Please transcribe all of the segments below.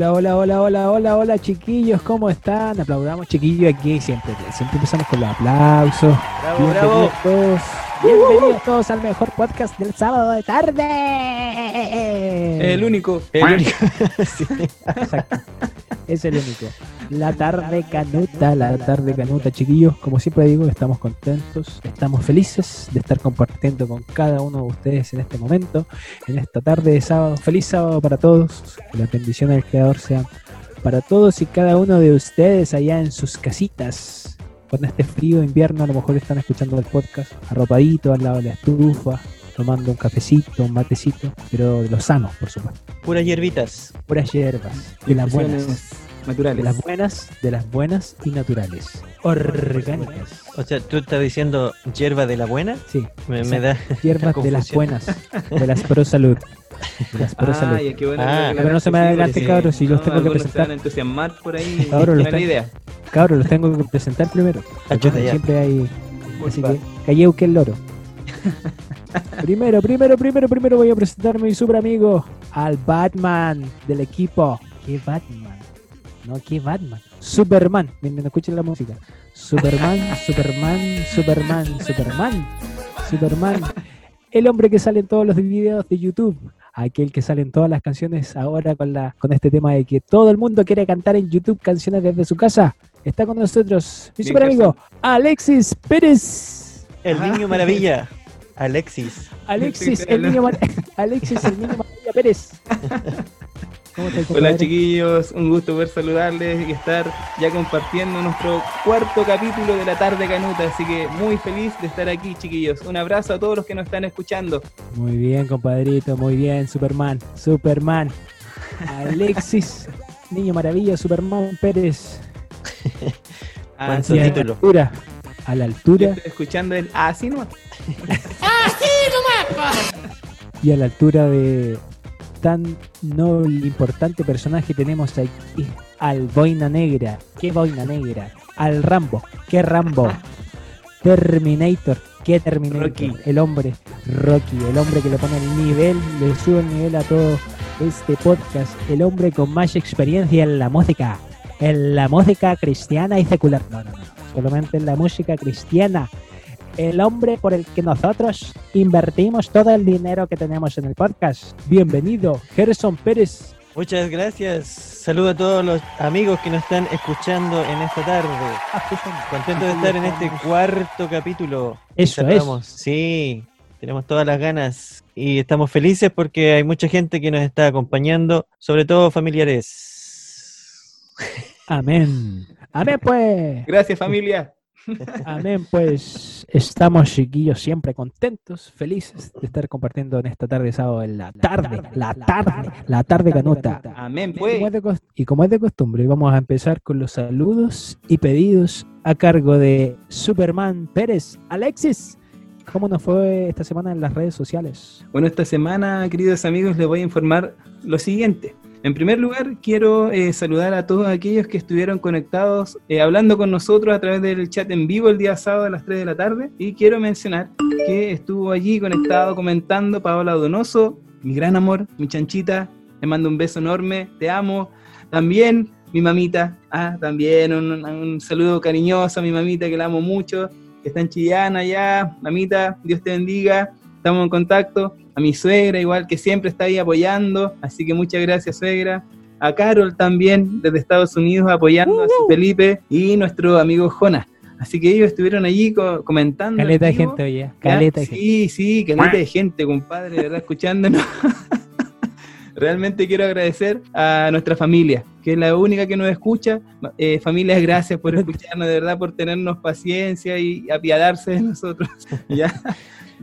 Hola, hola, hola, hola, hola, hola, chiquillos, ¿cómo están? Aplaudamos, chiquillos, aquí siempre, siempre empezamos con los aplausos. Bravo, Bienvenidos bravo. todos, bienvenidos todos al mejor podcast del sábado de tarde. El único. El único. Sí, exacto. Es el único. La tarde canuta, la tarde canuta, chiquillos. Como siempre digo, estamos contentos, estamos felices de estar compartiendo con cada uno de ustedes en este momento, en esta tarde de sábado. Feliz sábado para todos. Que las bendiciones del Creador sean para todos y cada uno de ustedes allá en sus casitas. Cuando esté frío, invierno, a lo mejor están escuchando el podcast arropadito al lado de la estufa, tomando un cafecito, un matecito, pero de los sanos, por supuesto. Puras hierbitas. Puras hierbas, de las buenas. Infusiones De naturales. las buenas, de las buenas y naturales. Orgánicas. O sea, tú estás diciendo hierba de la buena. Sí, Me, me da. hierbas de las buenas, de las pro salud. De las pro salud. Ay, qué bueno. Ah, pero no se me sí, adelante, porque cabros, si los tengo que algunos se presentar. van a entusiasmar por ahí. Cabros, los tengo- idea. Cabros, los tengo que presentar primero. Ayuda ya. Siempre hay. Así que, calleu que el loro. primero, primero, primero, primero voy a presentar a mi super amigo, al Batman del equipo. ¿Qué Batman? No, ¿qué Batman? Superman. Miren, escuchen la música. Superman, Superman, Superman, Superman, Superman. El hombre que sale en todos los videos de YouTube. Aquel que sale en todas las canciones ahora con, la, con este tema de que todo el mundo quiere cantar en YouTube canciones desde su casa. Está con nosotros mi super amigo Alexis Pérez. El niño maravilla. Alexis. Alexis, el niño, Mar- Alexis, el niño Maravilla Pérez. ¿Cómo estás, Hola chiquillos, un gusto poder saludarles y estar ya compartiendo nuestro cuarto capítulo de la tarde canuta, así que muy feliz de estar aquí chiquillos. Un abrazo a todos los que nos están escuchando. Muy bien, compadrito, muy bien, Superman, Superman. Alexis, Niño Maravilla, Superman Pérez. Ah, a la altura, a la yo altura estoy escuchando el así no. y a la altura de tan noble, importante personaje tenemos aquí al Boina Negra. ¿Qué Boina Negra? Al Rambo. ¿Qué Rambo? Terminator. ¿Qué Terminator? Rocky. El hombre Rocky, el hombre que le pone el nivel, le sube el nivel a todo este podcast. El hombre con más experiencia en la música. En la música cristiana y secular. No, no, no. Solamente en la música cristiana. El hombre por el que nosotros invertimos todo el dinero que tenemos en el podcast. Bienvenido, Gerson Pérez. Muchas gracias. Saludo a todos los amigos que nos están escuchando en esta tarde. Contento de estar en este cuarto capítulo. Eso Cerramos. Sí, tenemos todas las ganas y estamos felices porque hay mucha gente que nos está acompañando, sobre todo familiares. Amén. Amén, pues. Gracias familia. Amén, pues. Estamos, chiquillos, siempre contentos, felices de estar compartiendo en esta tarde de sábado, en la tarde, la tarde, la tarde canuta. Amén Y como, pues. y como es de costumbre, vamos a empezar con los saludos y pedidos a cargo de Superman Pérez. Alexis, ¿cómo nos fue esta semana en las redes sociales? Bueno, esta semana, queridos amigos, les voy a informar lo siguiente. En primer lugar, quiero eh, saludar a todos aquellos que estuvieron conectados, eh, hablando con nosotros a través del chat en vivo el día sábado a las 3 de la tarde. Y quiero mencionar que estuvo allí conectado comentando Paola Donoso, mi gran amor, mi chanchita. Le mando un beso enorme, te amo. También mi mamita, ah, también un, saludo cariñoso a mi mamita que la amo mucho, que está en Chillana ya. Mamita, Dios te bendiga estamos en contacto, a mi suegra igual que siempre está ahí apoyando, así que muchas gracias suegra, a Carol también desde Estados Unidos apoyando a su Felipe y nuestro amigo Jonas. Así que ellos estuvieron allí co- comentando. en Caleta de gente, oye. Caleta de gente. Sí, sí, caleta de gente, compadre, de verdad, escuchándonos. Realmente quiero agradecer a nuestra familia, que es la única que nos escucha. Eh, familias, gracias por escucharnos, de verdad, por tenernos paciencia y apiadarse de nosotros. ¿ya?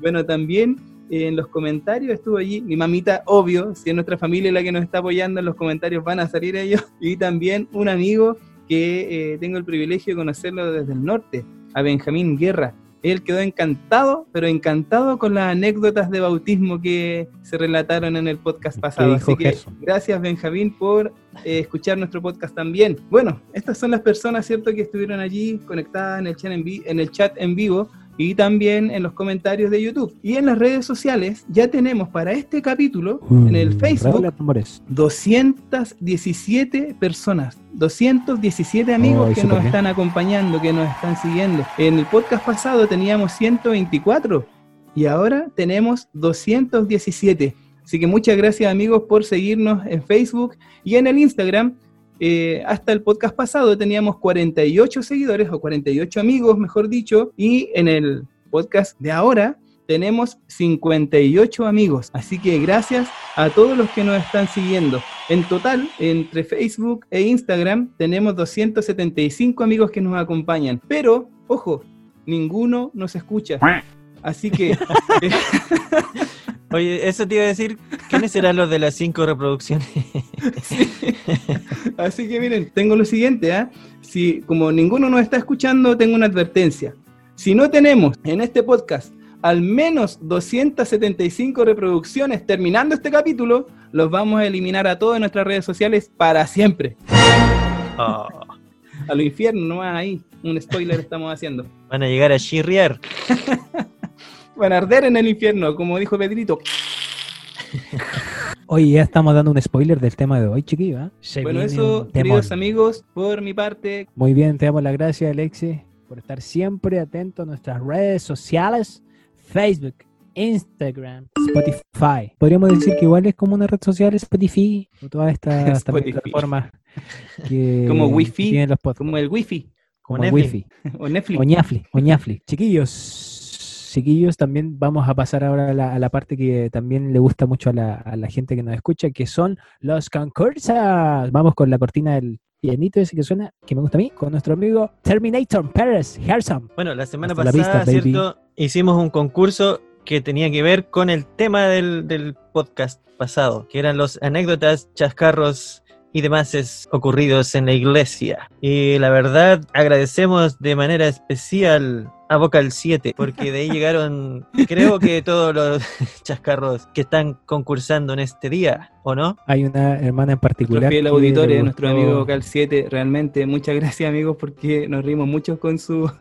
Bueno, también eh, en los comentarios estuvo allí mi mamita, obvio, si es nuestra familia la que nos está apoyando, en los comentarios van a salir ellos. Y también un amigo que eh, tengo el privilegio de conocerlo desde el norte, a Benjamín Guerra. Él quedó encantado, pero encantado con las anécdotas de bautismo que se relataron en el podcast pasado. Así que Gerson? gracias Benjamín por eh, escuchar nuestro podcast también. Bueno, estas son las personas, ¿cierto?, que estuvieron allí conectadas en el chat en, en el chat en vivo. Y también en los comentarios de YouTube. Y en las redes sociales ya tenemos para este capítulo en el Mm, Facebook redoble de tambores. 217 personas, 217 amigos que nos bien. están acompañando, que nos están siguiendo. En el podcast pasado teníamos 124 y ahora tenemos 217. Así que muchas gracias amigos por seguirnos en Facebook y en el Instagram. Eh, hasta el podcast pasado teníamos 48 seguidores o 48 amigos, mejor dicho, y en el podcast de ahora tenemos 58 amigos. Así que gracias a todos los que nos están siguiendo. En total, entre Facebook e Instagram, tenemos 275 amigos que nos acompañan. Pero, ojo, ninguno nos escucha. Así que, eh, Oye, eso te iba a decir, ¿quiénes serán los de las cinco reproducciones? así que miren, tengo lo siguiente, ¿ah? Si como ninguno nos está escuchando, tengo una advertencia. Si no tenemos en este podcast al menos 275 reproducciones terminando este capítulo, los vamos a eliminar a todas nuestras redes sociales para siempre. Oh, A lo infierno, no ahí. Un spoiler estamos haciendo. van a llegar a chirriar. Van a arder en el infierno, como dijo Pedrito. Oye, ya estamos dando un spoiler del tema de hoy, chiquillo. Se Bueno, eso, queridos amigos, por mi parte, Muy bien, te damos las gracias, Alexis, por estar siempre atento a nuestras redes sociales, Facebook, Instagram, Spotify. Podríamos decir que igual es como una red social Spotify, o todas estas plataformas que Como Wi-Fi, los como el wifi Como Como Netflix. Wi-Fi. o Netflix. O Ñafli, o Ñafli. Chiquillos, chiquillos, también vamos a pasar ahora a la, a la parte que también le gusta mucho a la, a la gente que nos escucha, que son los concursos. Vamos con la cortina del pianito ese que suena, que me gusta a mí, con nuestro amigo Terminator Pérez Gerson. Bueno, la semana Hasta la pasada, vista. ¿cierto? Hicimos un concurso que tenía que ver con el tema del, del podcast pasado, que eran los anécdotas, chascarros y demás es- ocurridos en la iglesia. Y la verdad, agradecemos de manera especial a Vocal 7, porque de ahí llegaron, creo que todos los chascarros que están concursando en este día, ¿o no? Hay una hermana en Nuestro particular. fiel que auditorio, nuestro amigo Vocal 7, realmente muchas gracias amigos porque nos rimos mucho con su...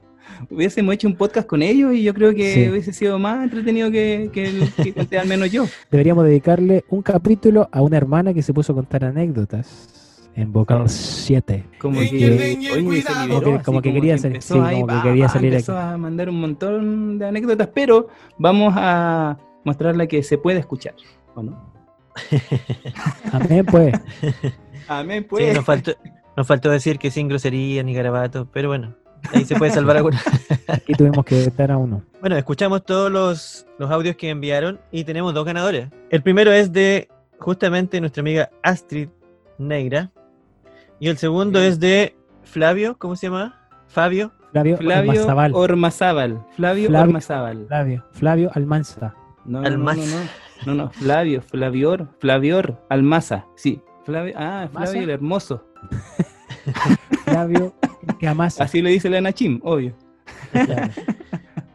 Hubiésemos hecho un podcast con ellos y yo creo que Sí. hubiese sido más entretenido que, que el que conté al menos yo. Deberíamos dedicarle un capítulo a una hermana que se puso a contar anécdotas en Vocal 7. Como que, que- oye, se como que- así como que quería salir- sí, ahí, como que quería salir empezó a mandar un montón de anécdotas, pero vamos a mostrarla que se puede escuchar, ¿o no? Amén, pues. Amén, Sí, pues. nos faltó, nos faltó decir que sin grosería ni garabatos, pero bueno, ahí se puede salvar alguna. Aquí tuvimos que dar a uno. Bueno, escuchamos todos los, los audios que enviaron y tenemos dos ganadores. El primero es de justamente nuestra amiga Astrid Negra. Y el segundo es de Flavio, ¿cómo se llama? Fabio. Flavio, Flavio Almanzabal. Ormazábal. Flavio, Flavio- Ormazábal. Flavio, Flavio Almanza. No, no, no, no, no, no, no, Flavio, Flavior, Flavior, Almaza, sí. Flavio, ah. Flavio el hermoso. Flavio que amasa. Así le dice la Nachim, obvio. Claro.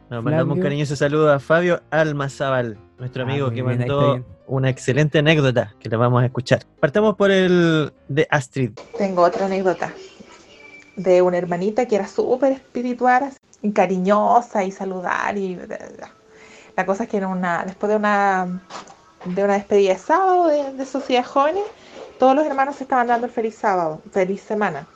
Nos mandamos un cariñoso saludo a Fabio Almazábal, nuestro Ah, amigo muy que bien, mandó una excelente anécdota que la vamos a escuchar. Partamos por el de Astrid. Tengo otra anécdota de una hermanita que era súper espiritual y cariñosa y saludar y bla, bla, bla. la cosa es que era una después de una de una despedida de sábado de, de sociedad jóvenes todos los hermanos se estaban dando el feliz sábado feliz semana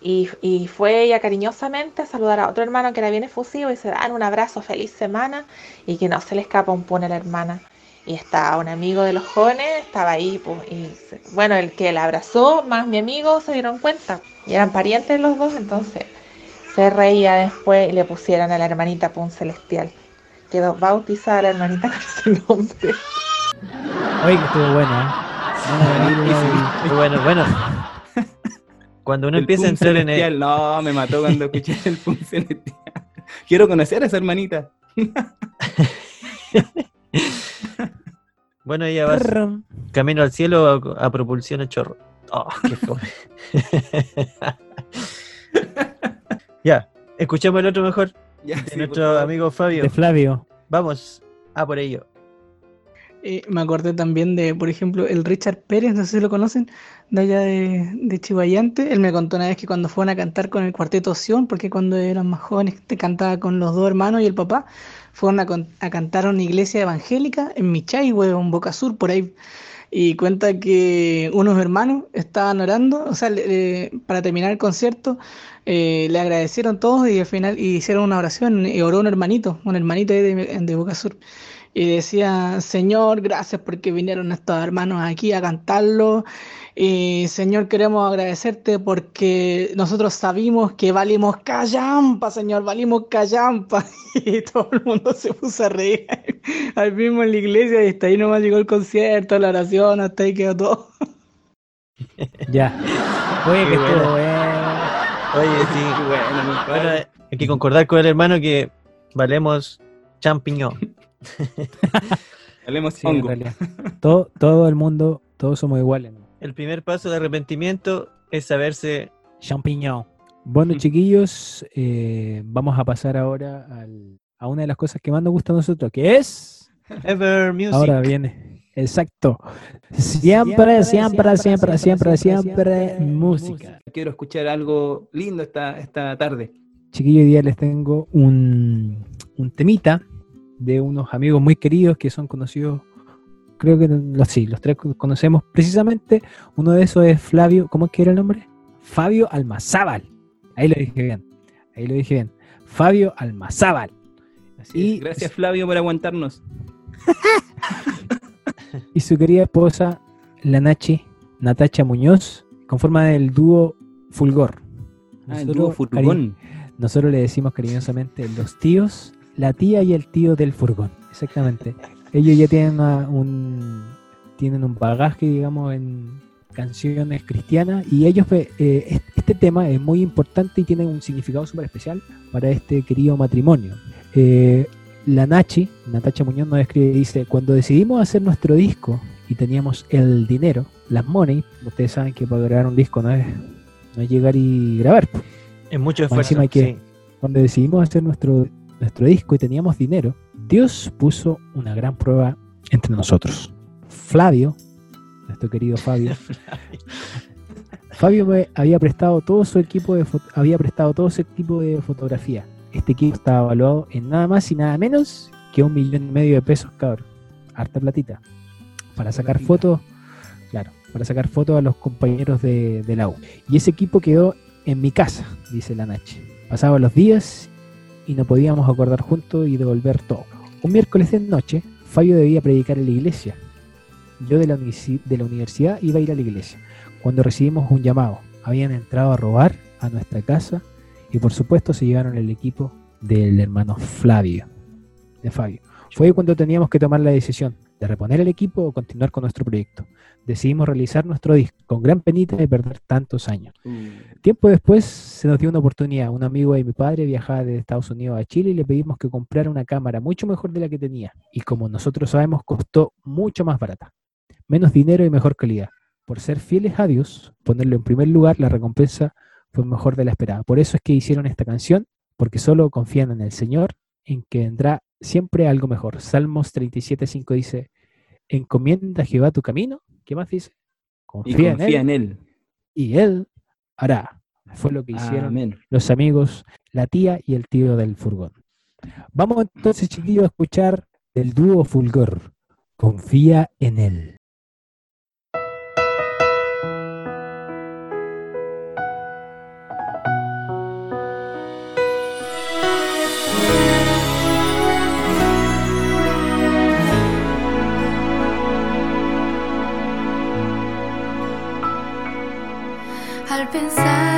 y, y fue ella cariñosamente a saludar a otro hermano que era bien efusivo y se dan un abrazo feliz semana y que no se le escapa un pone a la hermana y estaba un amigo de los jóvenes, estaba ahí, pues, y bueno, el que la abrazó, más mi amigo, se dieron cuenta, y eran parientes los dos, entonces se reía después y le pusieron a la hermanita Pun Celestial. Quedó bautizada la hermanita con ese nombre. Oye, que estuvo bueno, ¿eh? Muy bueno, bueno. Cuando uno El empieza a entrar en el, Celestial, No, me mató cuando escuché el Pum Celestial. Quiero conocer a esa hermanita. Bueno, ella va camino al cielo a, a propulsión a chorro. Oh, qué ya, escuchemos el otro mejor Ya, de sí, nuestro amigo Fabio. De Flavio. Vamos a por ello. Eh, me acordé también de, por ejemplo, el Richard Pérez, no sé si lo conocen, de allá de, de. Él me contó una vez que cuando fueron a cantar con el cuarteto Sion, porque cuando eran más jóvenes te cantaba con los dos hermanos y el papá, fueron a, a cantar a una iglesia evangélica en Michay, en Boca Sur, por ahí. Y cuenta que unos hermanos estaban orando, o sea, para terminar el concierto, eh, le agradecieron todos y al final hicieron una oración y oró un hermanito, un hermanito de, de Boca Sur. Y decía, Señor, gracias porque vinieron estos hermanos aquí a cantarlo. Y Señor, queremos agradecerte porque nosotros sabimos que valimos callampa, Señor, valimos callampa. Y todo el mundo se puso a reír al mismo en la iglesia y hasta ahí nomás llegó el concierto, la oración, hasta ahí quedó todo. Ya. Oye, Qué que buena. estuvo bueno. Oye, sí. Qué bueno, mi Bueno, padre. hay que concordar con el hermano que valemos champiñón. Hablemos Sí, hongo. Todo, todo el mundo, todos somos iguales. ¿no? El primer paso de arrepentimiento es saberse Champiñón. Bueno, chiquillos, eh, vamos a pasar ahora al- a una de las cosas que más nos gusta a nosotros, que es. Ever Music. Ahora viene. Exacto. Siempre, siempre, siempre, siempre, siempre música. Quiero escuchar algo lindo esta, esta tarde. Chiquillos, hoy día les tengo un, un temita de unos amigos muy queridos que son conocidos, creo que los, sí, los tres conocemos precisamente. Uno de esos es Flavio, ¿cómo es que era el nombre? Fabio Almazábal. Ahí lo dije bien, ahí lo dije bien. Fabio Almazábal. Así Y-. Gracias, Flavio, por aguantarnos. Y su querida esposa, la Nachi, Natacha Muñoz, conforman el dúo Fulgor. Ah, el dúo furgón. Nosotros le decimos cariñosamente los tíos, la tía y el tío del furgón. Exactamente. Ellos ya tienen una- un tienen un bagaje, digamos, en canciones cristianas y ellos eh, eh, este tema es muy importante y tiene un significado súper especial para este querido matrimonio. Eh, la Nachi, Natacha Muñoz nos escribe y dice, cuando decidimos hacer nuestro disco y teníamos el dinero, las money, ustedes saben que para grabar un disco no es, no es llegar y grabar. pues. Es mucho esfuerzo. encima hay que- sí. Cuando decidimos hacer nuestro, nuestro disco y teníamos dinero, Dios puso una gran prueba entre nosotros. Flavio, nuestro querido Fabio, Fabio me había prestado todo su equipo de había prestado todo su equipo de fotografía. Este equipo estaba evaluado en nada más y nada menos que un millón y medio de pesos, cabrón. Harta platita. Para sacar Platita. fotos, claro, para sacar fotos a los compañeros de, de la U. Y ese equipo quedó en mi casa, dice la Nache. Pasaban los días y no podíamos acordar juntos y devolver todo. Un miércoles de noche, Fabio debía predicar en la iglesia. Yo de la, de la universidad iba a ir a la iglesia. Cuando recibimos un llamado, habían entrado a robar a nuestra casa y por supuesto se llevaron el equipo del hermano Flavio, de Fabio. Fue cuando teníamos que tomar la decisión de reponer el equipo o continuar con nuestro proyecto. Decidimos realizar nuestro disco con gran penita de perder tantos años. Tiempo después se nos dio una oportunidad. Un amigo de mi padre viajaba de Estados Unidos a Chile y le pedimos que comprara una cámara mucho mejor de la que tenía. Y como nosotros sabemos, costó mucho más barata. Menos dinero y mejor calidad. Por ser fieles a Dios, ponerlo en primer lugar, la recompensa fue mejor de la esperada. Por eso es que hicieron esta canción, porque solo confían en el Señor, en que vendrá siempre algo mejor. Salmos 37.5 dice, encomienda a Jehová tu camino. ¿Qué más dice? Y Confía, confía en él en él. y él hará. Fue lo que hicieron Amén. los amigos, la tía y el tío del furgón. Vamos entonces, chiquillos, a escuchar el dúo Fulgor. Confía en él. Al pensar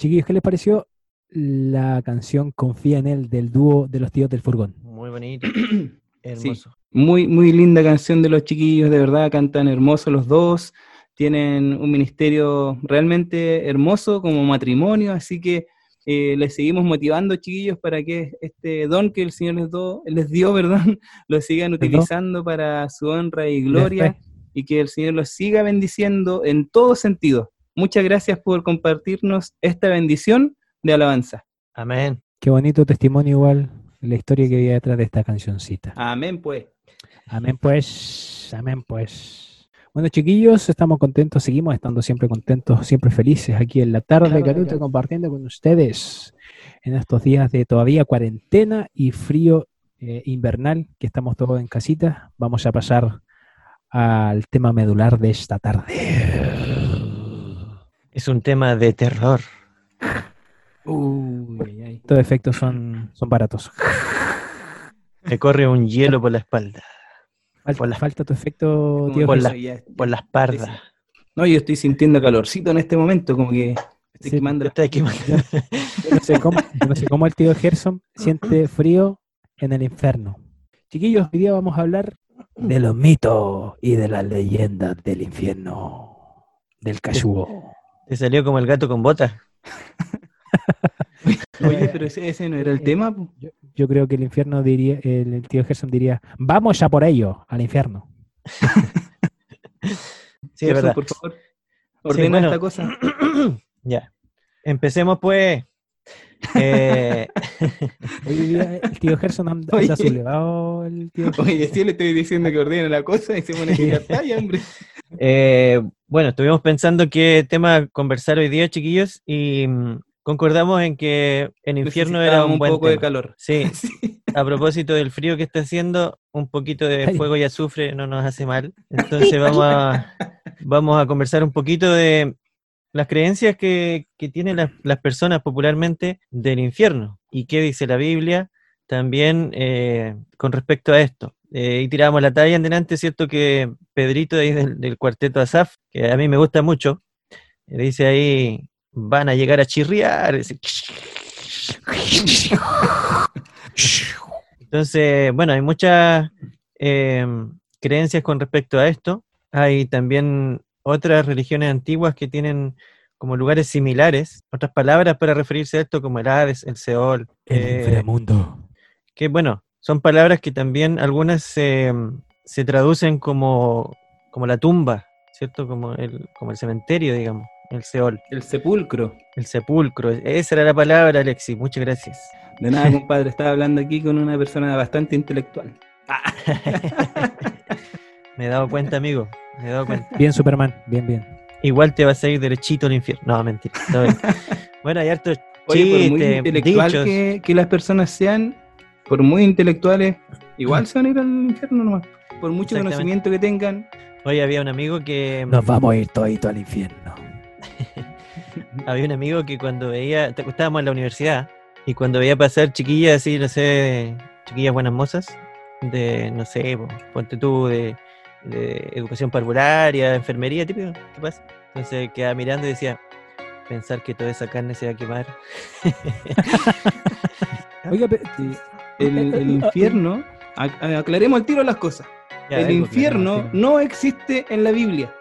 Chiquillos, ¿qué les pareció la canción Confía en él del dúo de los tíos del furgón? Muy bonito. Hermoso. Muy, muy linda canción de los chiquillos, de verdad, cantan hermoso los dos, tienen un ministerio realmente hermoso como matrimonio, así que eh, les seguimos motivando, chiquillos, para que este don que el Señor les, do- les dio, perdón, lo sigan utilizando para su honra y gloria y que el Señor los siga bendiciendo en todo sentido. Muchas gracias por compartirnos esta bendición de alabanza. Amén. Qué bonito testimonio igual, la historia que había detrás de esta cancioncita. Amén, pues. Amén pues, amén pues. Bueno chiquillos, estamos contentos, seguimos estando siempre contentos, siempre felices aquí en la tarde, Canuto. compartiendo con ustedes en estos días de todavía cuarentena y frío eh, invernal, que estamos todos en casita. Vamos a pasar al tema medular de esta tarde. Es un tema de terror. Uy, ay, ay. Estos efectos son, son baratos. Me corre un hielo por la espalda, Falta, Por la- falta tu efecto, tío. por la- por las pardas. No, yo estoy sintiendo calorcito en este momento, como que estoy Sí, quemando está quemando. Yo no sé cómo, yo no sé cómo el tío Gerson siente frío en el infierno. Chiquillos, hoy día vamos a hablar de los mitos y de las leyendas del infierno, del cachugo. Te salió como el gato con botas. Oye, pero ese, ese no era el tema. Yo, yo creo que el infierno diría, el, el tío Gerson diría, vamos a por ello, al infierno. Sí, es Gerson, verdad. por favor, ordena bueno. esta cosa. ya. Empecemos pues. Eh, Hoy día el tío Gerson anda, anda sublevado, el tío. Oye, sí le estoy diciendo que ordene la cosa y se pone a tirar talla, hombre. eh, bueno, estuvimos pensando qué tema conversar hoy día, chiquillos, y mm, concordamos en que el infierno era un buen poco de calor. Sí, Sí. a propósito del frío que está haciendo, un poquito de fuego y azufre no nos hace mal. Entonces vamos a, vamos a conversar un poquito de las creencias que, que tienen las, las personas popularmente del infierno y qué dice la Biblia también eh, con respecto a esto. Eh, y tiramos la talla en delante, ¿cierto? Que Pedrito de ahí del, del cuarteto Asaf, que a mí me gusta mucho, eh, dice ahí, van a llegar a chirriar. dice, Entonces, bueno, hay muchas eh, creencias con respecto a esto. Hay también otras religiones antiguas que tienen como lugares similares, otras palabras para referirse a esto, como el Hades, el Seol. eh, inframundo. que bueno, son palabras que también algunas se, se traducen como, como la tumba, ¿cierto? Como el, como el cementerio, digamos, el Seol, El sepulcro. el sepulcro. Esa era la palabra, Alexis, muchas gracias. De nada, compadre, estaba hablando aquí con una persona bastante intelectual. Me he dado cuenta, amigo, me he dado cuenta. Bien, Superman, bien, bien. Igual te vas a ir derechito al infierno. No, mentira. bueno, hay hartos Oye, por muy chistes, intelectual dichos. que, que las personas sean, por muy intelectuales, igual se van a ir al infierno nomás. Por mucho conocimiento que tengan. Hoy había un amigo que... Nos vamos a ir todito al infierno. Había un amigo que cuando veía, te- estábamos en la universidad, y cuando veía pasar chiquillas así, no sé, chiquillas buenas mozas, de, no sé, po, ponte tú, de, de educación parvularia, enfermería, típico, ¿qué pasa? Entonces quedaba mirando y decía, pensar que toda esa carne se va a quemar. Oiga, pe- Sí. El, el infierno, ac- aclaremos al tiro las cosas. Ya, el infierno no existe en la Biblia.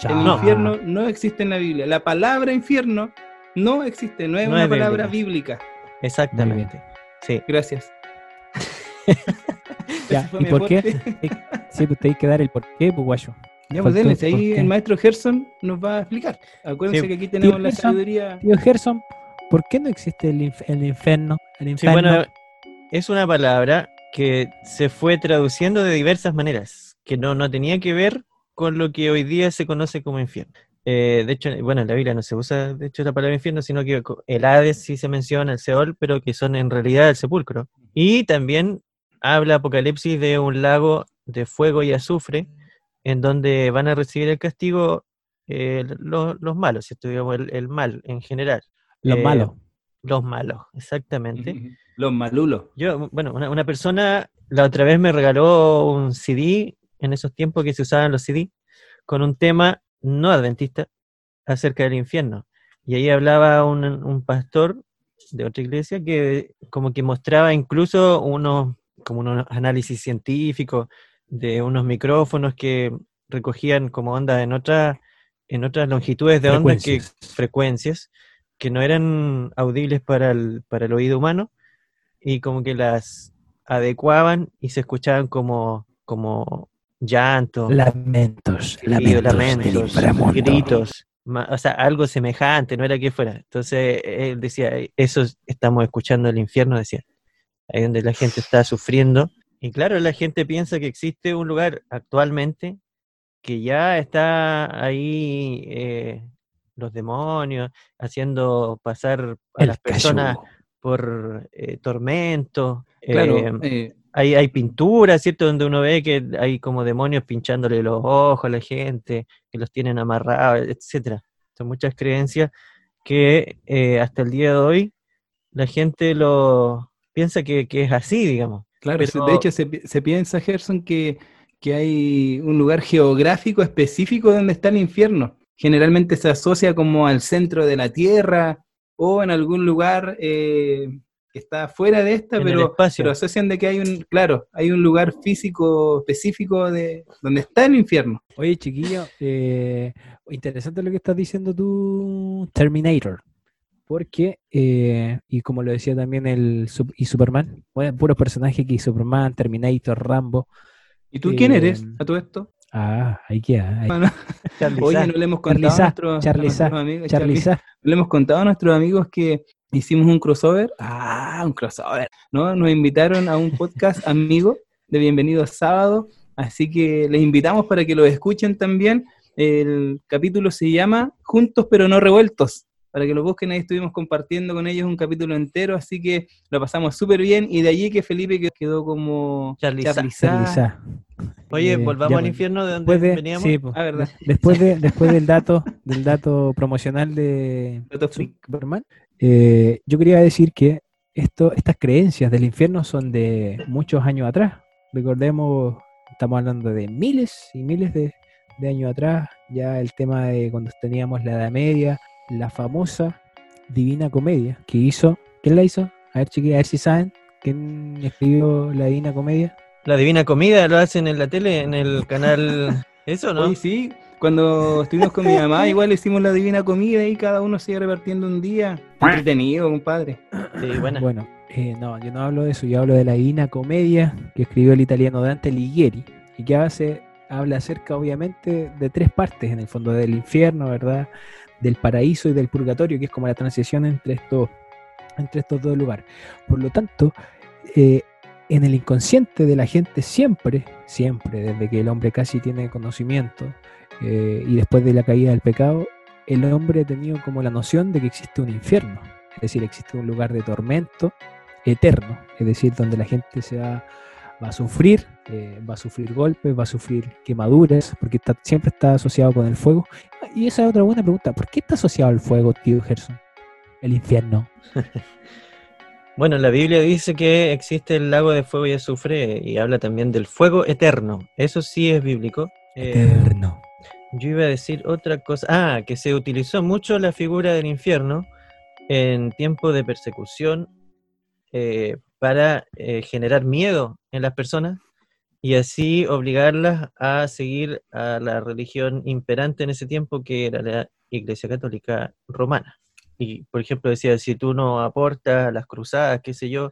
Ya. El No. infierno no existe en la Biblia. La palabra infierno no existe, no es No una es palabra bíblica. bíblica. Exactamente. Sí. Gracias. Ya, ¿y por qué? Sí, pues te hay que dar el porqué, pues guayo. Ya, pues denle, el si ahí el maestro Gerson nos va a explicar. Acuérdense Sí. que aquí tenemos la Gerson. sabiduría. Tío Gerson, ¿por qué no existe el, inf- el infierno? El Sí, infierno. bueno, es una palabra que se fue traduciendo de diversas maneras, que no, no tenía que ver con lo que hoy día se conoce como infierno. Eh, de hecho, bueno, en la Biblia no se usa, de hecho, la palabra infierno, sino que el Hades sí se menciona, el Seol, pero que son en realidad el sepulcro. Y también habla Apocalipsis de un lago de fuego y azufre, en donde van a recibir el castigo eh, los, los malos, ¿cierto? Digamos, el, el mal en general. Los Eh, malos. Los malos, exactamente. Los malulos. Yo, bueno, una, una persona la otra vez me regaló un CD, en esos tiempos que se usaban los CD, con un tema no adventista acerca del infierno. Y ahí hablaba un, un pastor de otra iglesia que como que mostraba incluso unos, como unos análisis científicos de unos micrófonos que recogían como onda en otra, en otras longitudes de onda que Frecuencias. frecuencias que no eran audibles para el, para el oído humano y como que las adecuaban y se escuchaban como, como llanto, Lamentos, lamentos, inframundo. gritos, o sea, algo semejante, no era que fuera. Entonces él decía, "Eh, eso es- estamos escuchando el infierno, decía, ahí donde la gente está sufriendo. Y claro, la gente piensa que existe un lugar actualmente que ya está ahí eh, los demonios haciendo pasar a El las personas. Por eh, tormento. Claro, eh, eh, hay, hay pinturas, ¿cierto? Donde uno ve que hay como demonios pinchándole los ojos a la gente, que los tienen amarrados, etcétera. Son muchas creencias que eh, hasta el día de hoy la gente lo piensa que, que es así, digamos. claro, pero- de hecho se piensa, Gerson, que, que hay un lugar geográfico específico donde está el infierno. Generalmente se asocia como al centro de la Tierra o en algún lugar eh, que está fuera de esta, En pero, pero asocian de que hay un, claro, hay un lugar físico específico de donde está el infierno. Oye, chiquillo, eh, interesante lo que estás diciendo tú, Terminator. Porque, eh, y como lo decía también el y Superman, bueno, puros personajes que Superman, Terminator, Rambo. ¿Y tú quién eres a todo esto? Ah, ahí queda. ahí. Oye, no le hemos contado a nuestros, a amigos, Sa. Le hemos contado a nuestros amigos que hicimos un crossover. Ah, un crossover. ¿no? Nos invitaron a un podcast amigo de Bienvenido Sábado. Así que les invitamos para que lo escuchen también. El capítulo se llama Juntos pero no revueltos. Para que lo busquen. Ahí estuvimos compartiendo con ellos un capítulo entero, así que lo pasamos súper bien. Y de allí que Felipe que- quedó como. Quizá. Oye, Eh, volvamos al infierno de donde de, veníamos. sí, pues, Ah, verdad. después de después del dato del dato promocional de Dato. Superman, eh, yo quería decir que esto estas creencias del infierno son de muchos años atrás recordemos estamos hablando de miles y miles de, de años atrás ya el tema de cuando teníamos la Edad Media la famosa Divina Comedia que hizo ¿quién la hizo? a ver chiquillos, a ver si saben quién escribió la Divina Comedia La Divina Comida lo hacen en la tele, en el canal. ¿Eso no? Oye, sí, cuando estuvimos con mi mamá, igual hicimos la divina comida y cada uno se iba repartiendo un día. Entretenido, compadre. Sí, buena. Bueno, eh, no, yo no hablo de eso, yo hablo de la Divina Comedia que escribió el italiano Dante Alighieri y que hace, habla acerca obviamente de tres partes en el fondo, del infierno, ¿verdad? Del paraíso y del purgatorio, que es como la transición entre estos, entre estos dos lugares. Por lo tanto, eh, en el inconsciente de la gente siempre, siempre, desde que el hombre casi tiene conocimiento eh, y después de la caída del pecado, el hombre ha tenido como la noción de que existe un infierno, es decir, existe un lugar de tormento eterno, es decir, donde la gente se va, va a sufrir, eh, va a sufrir golpes, va a sufrir quemaduras, porque está- siempre está asociado con el fuego. Y esa es otra buena pregunta, ¿por qué está asociado al fuego, tío Gerson? El infierno. Bueno, la Biblia dice que existe el lago de fuego y azufre y habla también del fuego eterno. Eso sí es bíblico. Eh, Eterno. yo iba a decir otra cosa. Ah, que se utilizó mucho la figura del infierno en tiempo de persecución eh, para eh, generar miedo en las personas y así obligarlas a seguir a la religión imperante en ese tiempo que era la Iglesia Católica Romana. Y, por ejemplo, decía, si tú no aportas a las cruzadas, qué sé yo,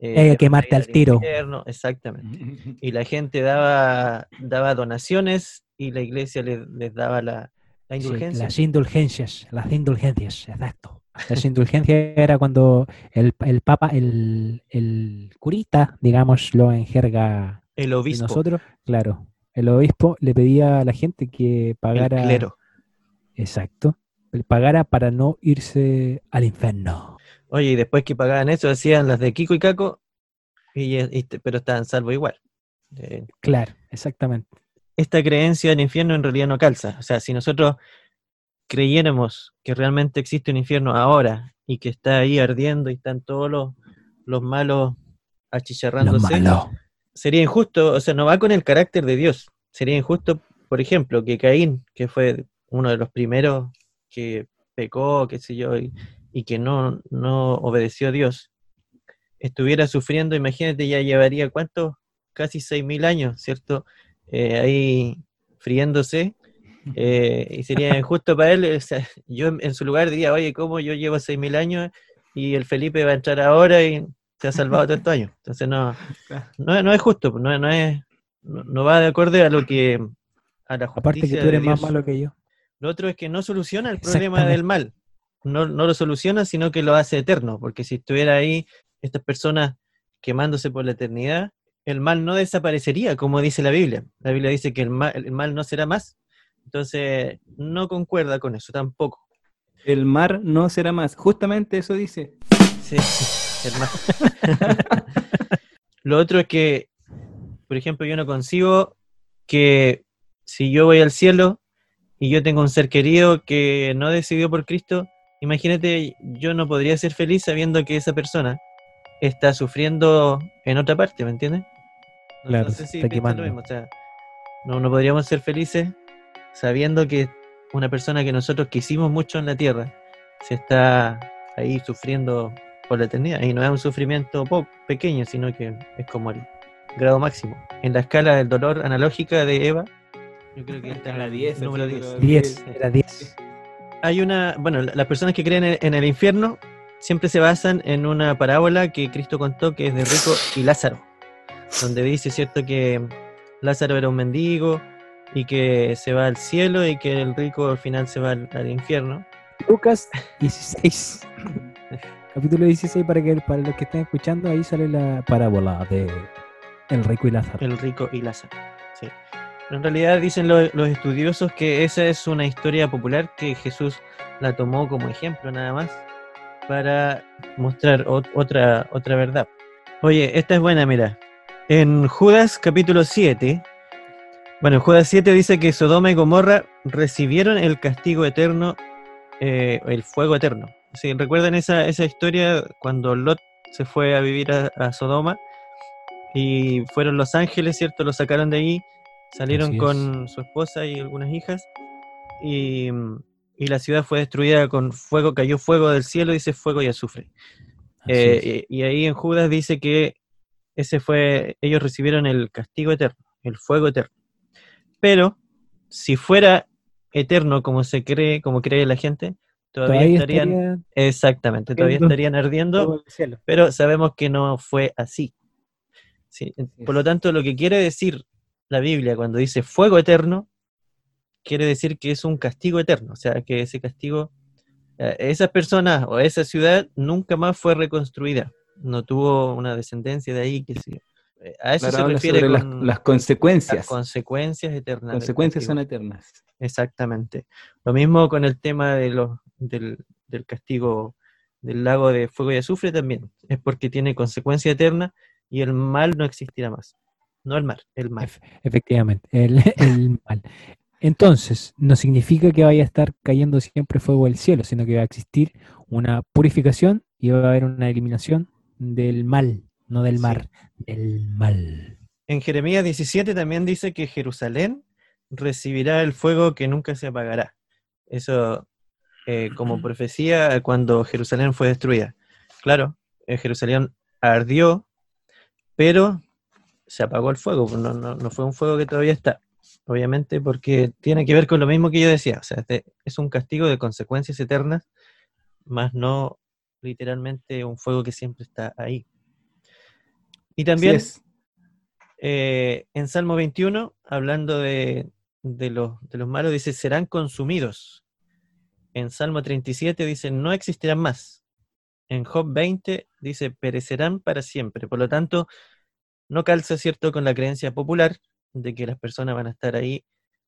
eh, Hay que quemarte al tiro. infierno. Exactamente. Y la gente daba, daba donaciones y la iglesia les, les daba la, la Sí, indulgencia. las indulgencias, las indulgencias, exacto. Las indulgencias era cuando el, el papa, el, el curita, digámoslo en jerga El de obispo, nosotros, claro, el obispo le pedía a la gente que el pagara, clero. exacto, pagara para no irse al infierno. Oye, y después que pagaban eso, hacían las de Kiko y Caco, y, y- pero estaban salvos igual. Eh, Claro, exactamente. Esta creencia del infierno en realidad no calza. O sea, si nosotros creyéramos que realmente existe un infierno ahora y que está ahí ardiendo y están todos los, los malos Lo achicharrándose, malo. sería injusto, o sea, no va con el carácter de Dios. Sería injusto, por ejemplo, que Caín, que fue uno de los primeros que pecó, qué sé yo, y, y que no, no obedeció a Dios, estuviera sufriendo, imagínate, ya llevaría cuántos, casi 6.000 años, ¿cierto? Eh, ahí friéndose, eh, y sería injusto para él, o sea, yo en, su lugar diría, oye, ¿cómo yo llevo 6.000 años y el Felipe va a entrar ahora y se ha salvado todos estos años? Entonces no, no, no es justo, no, no es, no, no va de acuerdo a lo que a la justicia Aparte que tú eres más malo que yo. Lo otro es que no soluciona el problema del mal. No, no lo soluciona, sino que lo hace eterno. Porque si estuviera ahí estas personas quemándose por la eternidad, el mal no desaparecería, como dice la Biblia. La Biblia dice que el mal, el mal no será más. Entonces, no concuerda con eso tampoco. El mar no será más. Justamente eso dice. Sí, el mal. Lo otro es que, por ejemplo, yo no consigo que si yo voy al cielo y yo tengo un ser querido que no decidió por Cristo, imagínate, yo no podría ser feliz sabiendo que esa persona está sufriendo en otra parte, ¿me entiendes? No- Claro, sé si está lo mismo, o sea, no, no podríamos ser felices sabiendo que una persona que nosotros quisimos mucho en la tierra se está ahí sufriendo por la eternidad. Y no es un sufrimiento pequeño, sino que es como el grado máximo. En la escala del dolor analógica de Eva, yo creo que está en La el 10, número así, 10. pero- 10, era 10. Hay una, bueno, la- las personas que creen en, en el infierno siempre se basan en una parábola que Cristo contó que es de Rico y Lázaro, donde dice, ¿cierto?, que Lázaro era un mendigo y que se va al cielo y que el rico al final se va al, al infierno. Lucas 16. Capítulo 16 para que para los que estén escuchando, ahí sale la parábola de El rico y Lázaro. El rico y Lázaro. Sí. En realidad dicen lo- los estudiosos que esa es una historia popular que Jesús la tomó como ejemplo nada más para mostrar ot- otra, otra verdad. Oye, esta es buena, mira. En Judas capítulo 7, bueno, en Judas 7 dice que Sodoma y Gomorra recibieron el castigo eterno, eh, el fuego eterno. Sí, ¿Recuerdan esa, esa historia cuando Lot se fue a vivir a, a Sodoma y fueron los ángeles, ¿cierto? Lo sacaron de ahí, salieron con su esposa y algunas hijas y, y la ciudad fue destruida con fuego, cayó fuego del cielo, dice fuego y azufre. Eh, y, y ahí en Judas dice que ese fue, ellos recibieron el castigo eterno, el fuego eterno. Pero si fuera eterno como se cree, como cree la gente, todavía, Todavía estarían, estaría exactamente, todavía ardiendo estarían ardiendo, pero sabemos que no fue así. Sí, Por lo tanto, lo que quiere decir la Biblia cuando dice fuego eterno, quiere decir que es un castigo eterno, o sea, que ese castigo, eh, esas personas o esa ciudad nunca más fue reconstruida, no tuvo una descendencia de ahí, que sí. Eh, A eso Claro, se refiere las, con las las consecuencias. consecuencias eternas. Consecuencias son eternas. Exactamente. Lo mismo con el tema de los, del, del castigo del lago de fuego y azufre también. Es porque tiene consecuencia eterna y el mal no existirá más. No el mar, el mal. Ef- efectivamente, el, el mal. Entonces, no significa que vaya a estar cayendo siempre fuego del cielo, sino que va a existir una purificación y va a haber una eliminación del mal, no del Sí. mar, del mal. En Jeremías 17 también dice que Jerusalén recibirá el fuego que nunca se apagará. Eso eh, como profecía cuando Jerusalén fue destruida. Claro, eh, Jerusalén ardió, pero se apagó el fuego. No, no, no fue un fuego que todavía está. Obviamente porque tiene que ver con lo mismo que yo decía. O sea, este es un castigo de consecuencias eternas, más no literalmente un fuego que siempre está ahí. Y también es. eh, en Salmo 21, hablando de, de los, de los malos, dice, serán consumidos. En Salmo 37 dice, no existirán más. En Job 20 dice, perecerán para siempre. Por lo tanto, no calza, ¿cierto?, con la creencia popular de que las personas van a estar ahí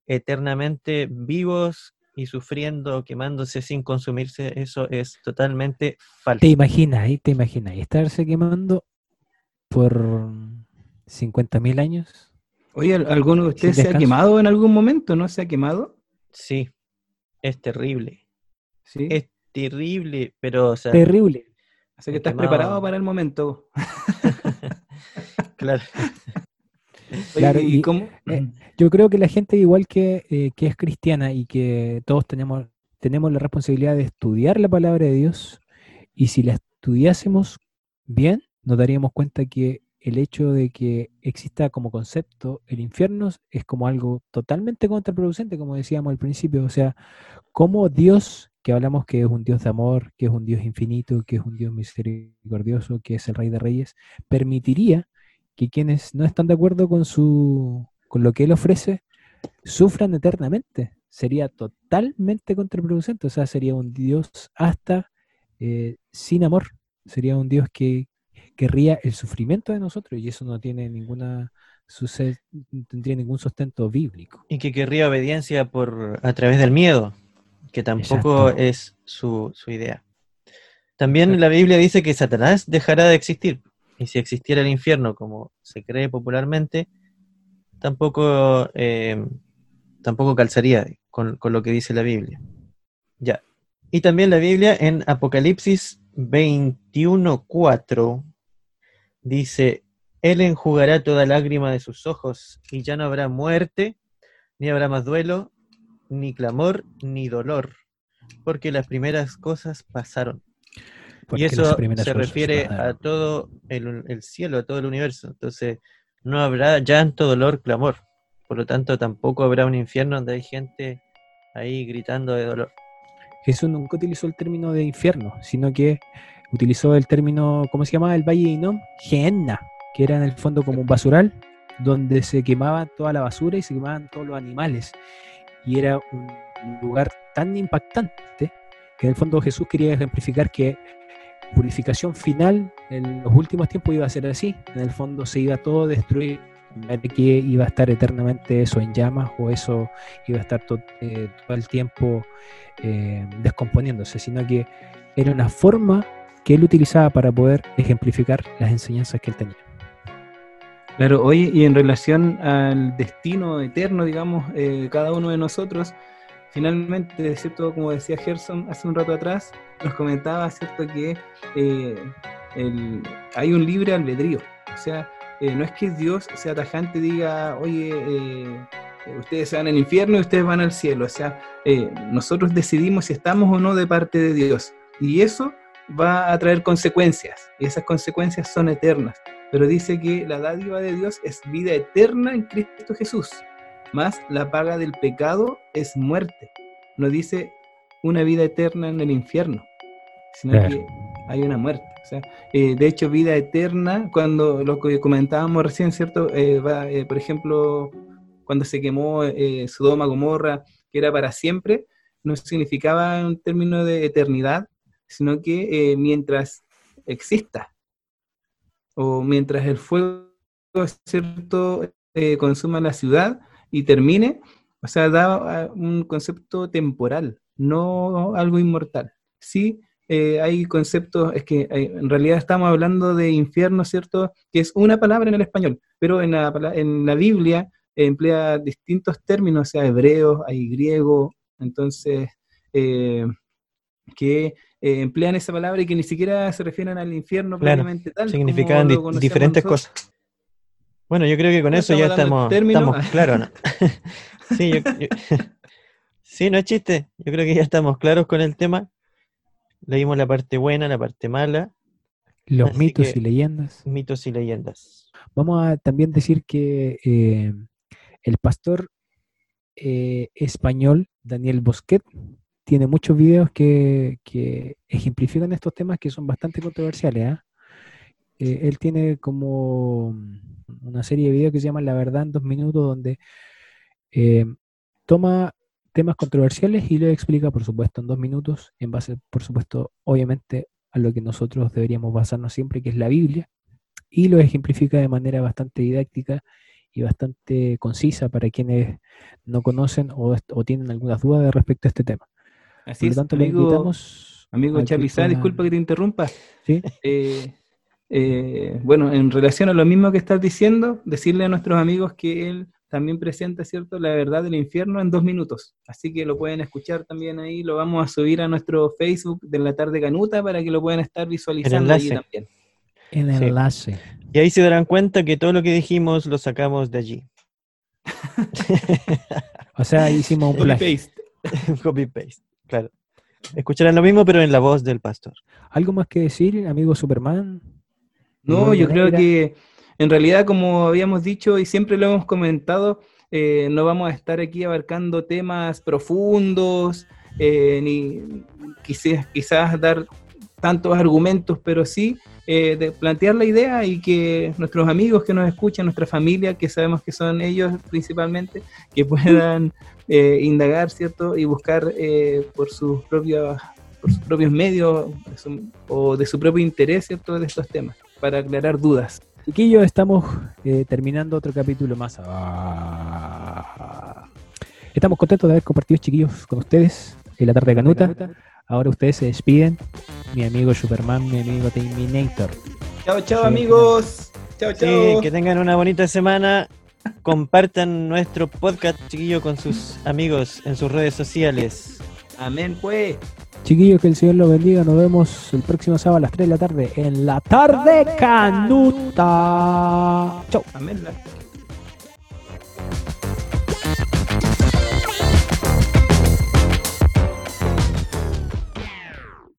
eternamente vivos y sufriendo, quemándose sin consumirse. Eso es totalmente falso. Te imaginas, ahí te imaginas, y estarse quemando por 50.000 años. Oye, ¿al- ¿alguno de ustedes se ha quemado en algún momento? ¿No se ha quemado? Sí, es terrible. Sí. Es terrible, pero, o sea, Terrible. Así que estás quemado. preparado para el momento. claro. Oye, Claro, ¿y y- cómo? eh, Yo creo que la gente igual que, eh, que es cristiana y que todos tenemos, tenemos la responsabilidad de estudiar la palabra de Dios y si la estudiásemos bien, nos daríamos cuenta que el hecho de que exista como concepto el infierno es como algo totalmente contraproducente, como decíamos al principio. O sea, como Dios, que hablamos que es un Dios de amor, que es un Dios infinito, que es un Dios misericordioso, que es el Rey de Reyes, permitiría que quienes no están de acuerdo con su con lo que él ofrece sufran eternamente. Sería totalmente contraproducente. O sea, sería un Dios hasta eh, sin amor. Sería un Dios que querría el sufrimiento de nosotros y eso no tiene ninguna no tendría ningún sustento bíblico. Y que querría obediencia por a través del miedo, que tampoco Exacto. es su, su idea. También la Biblia dice que Satanás dejará de existir. Y si existiera el infierno, como se cree popularmente, tampoco, eh, tampoco calzaría con, con lo que dice la Biblia. Ya. Y también la Biblia en Apocalipsis 21.4 dice, Él enjugará toda lágrima de sus ojos y ya no habrá muerte, ni habrá más duelo, ni clamor, ni dolor, porque las primeras cosas pasaron. Porque y eso se refiere a todo el, el cielo, a todo el universo. Entonces, no habrá llanto, dolor, clamor. Por lo tanto, tampoco habrá un infierno donde hay gente ahí gritando de dolor. Jesús nunca utilizó el término de infierno, sino que utilizó el término, ¿cómo se llama? El Valle de Inom, Gehenna, que era en el fondo como un basural, donde se quemaba toda la basura y se quemaban todos los animales. Y era un lugar tan impactante que en el fondo Jesús quería ejemplificar que purificación final en los últimos tiempos iba a ser así. En el fondo se iba todo a destruir que iba a estar eternamente eso en llamas o eso iba a estar eh, todo el tiempo eh, descomponiéndose, sino que era una forma que él utilizaba para poder ejemplificar las enseñanzas que él tenía. Claro, oye, y en relación al destino eterno, digamos, eh, cada uno de nosotros, finalmente, ¿cierto? Como decía Gerson hace un rato atrás, nos comentaba, ¿cierto? Que eh, hay un libre albedrío. O sea, eh, no es que Dios sea tajante y diga, oye, eh, ustedes se van al infierno y ustedes van al cielo. O sea, nosotros decidimos si estamos o no de parte de Dios. Y eso va a traer consecuencias. Y esas consecuencias son eternas pero dice que la dádiva de Dios es vida eterna en Cristo Jesús, más la paga del pecado es muerte. No dice una vida eterna en el infierno, sino Claro. que hay una muerte. O sea, eh, de hecho, vida eterna, cuando lo que comentábamos recién, ¿cierto? Eh, va, eh, por ejemplo, cuando se quemó eh, Sodoma, Gomorra, que era para siempre, no significaba un término de eternidad, sino que eh, mientras exista, o mientras el fuego, ¿cierto?, eh, consuma la ciudad y termine, o sea, da ah, un concepto temporal, no algo inmortal. Sí, eh, hay conceptos, es que eh, en realidad estamos hablando de infierno, ¿cierto?, que es una palabra en el español, pero en la, en la Biblia emplea distintos términos, o sea, hebreo, hay griego, entonces, eh, que emplean esa palabra y que ni siquiera se refieren al infierno Claro, tal. Di- conocemos diferentes nosotros. cosas. Bueno, yo creo que con No eso ya estamos claros, ¿no? sí, yo- yo- sí, no es chiste. Yo creo que ya estamos claros con el tema. Leímos la parte buena, la parte mala, Los Así mitos que- y leyendas. mitos y leyendas. Vamos a también decir que eh, el pastor eh, español Daniel Bosquet tiene muchos videos que, que ejemplifican estos temas que son bastante controversiales. ¿ah? Eh, él tiene como una serie de videos que se llama La verdad en dos minutos, donde eh, toma temas controversiales y lo explica, por supuesto, en dos minutos, en base, por supuesto, obviamente, a lo que nosotros deberíamos basarnos siempre, que es la Biblia y lo ejemplifica de manera bastante didáctica y bastante concisa para quienes no conocen o, tienen algunas dudas respecto a este tema. Así Por lo es, tanto, le amigo, invitamos. amigo Chapizá, disculpa que te interrumpa. ¿sí? Eh, eh, bueno, en relación a lo mismo que estás diciendo, decirle a nuestros amigos que él también presenta, ¿cierto?, la verdad del infierno en dos minutos. Así que lo pueden escuchar también ahí, lo vamos a subir a nuestro Facebook de la tarde canuta para que lo puedan estar visualizando ahí enlace. también. En Sí. enlace. Y ahí se darán cuenta que todo lo que dijimos lo sacamos de allí. O sea, hicimos un plagio. Copy-paste. Copy paste, claro. Escucharán lo mismo, pero en la voz del pastor. ¿Algo más que decir, amigo Superman? No, yo creo que en realidad, como habíamos dicho y siempre lo hemos comentado, eh, no vamos a estar aquí abarcando temas profundos, eh, ni quizás, quizás dar tantos argumentos, pero sí eh, de plantear la idea y que nuestros amigos que nos escuchan, nuestra familia, que sabemos que son ellos principalmente, que puedan eh, indagar, ¿cierto? Y buscar eh, por sus propios por sus propios medios su- o de su propio interés, ¿cierto? De estos temas, para aclarar dudas. Chiquillos, estamos eh, terminando otro capítulo más. Ah. Estamos contentos de haber compartido, chiquillos, con ustedes en la tarde canuta. Ahora ustedes se despiden. Mi amigo Superman, mi amigo Terminator. Chao, chao, Sí, amigos. Chao, Sí, chao. que tengan una bonita semana. Compartan nuestro podcast, chiquillo, con sus amigos en sus redes sociales. Amén, pues. Chiquillos, que el Señor los bendiga. Nos vemos el próximo sábado a las 3 de la tarde en la tarde canuta. Chau. Amén.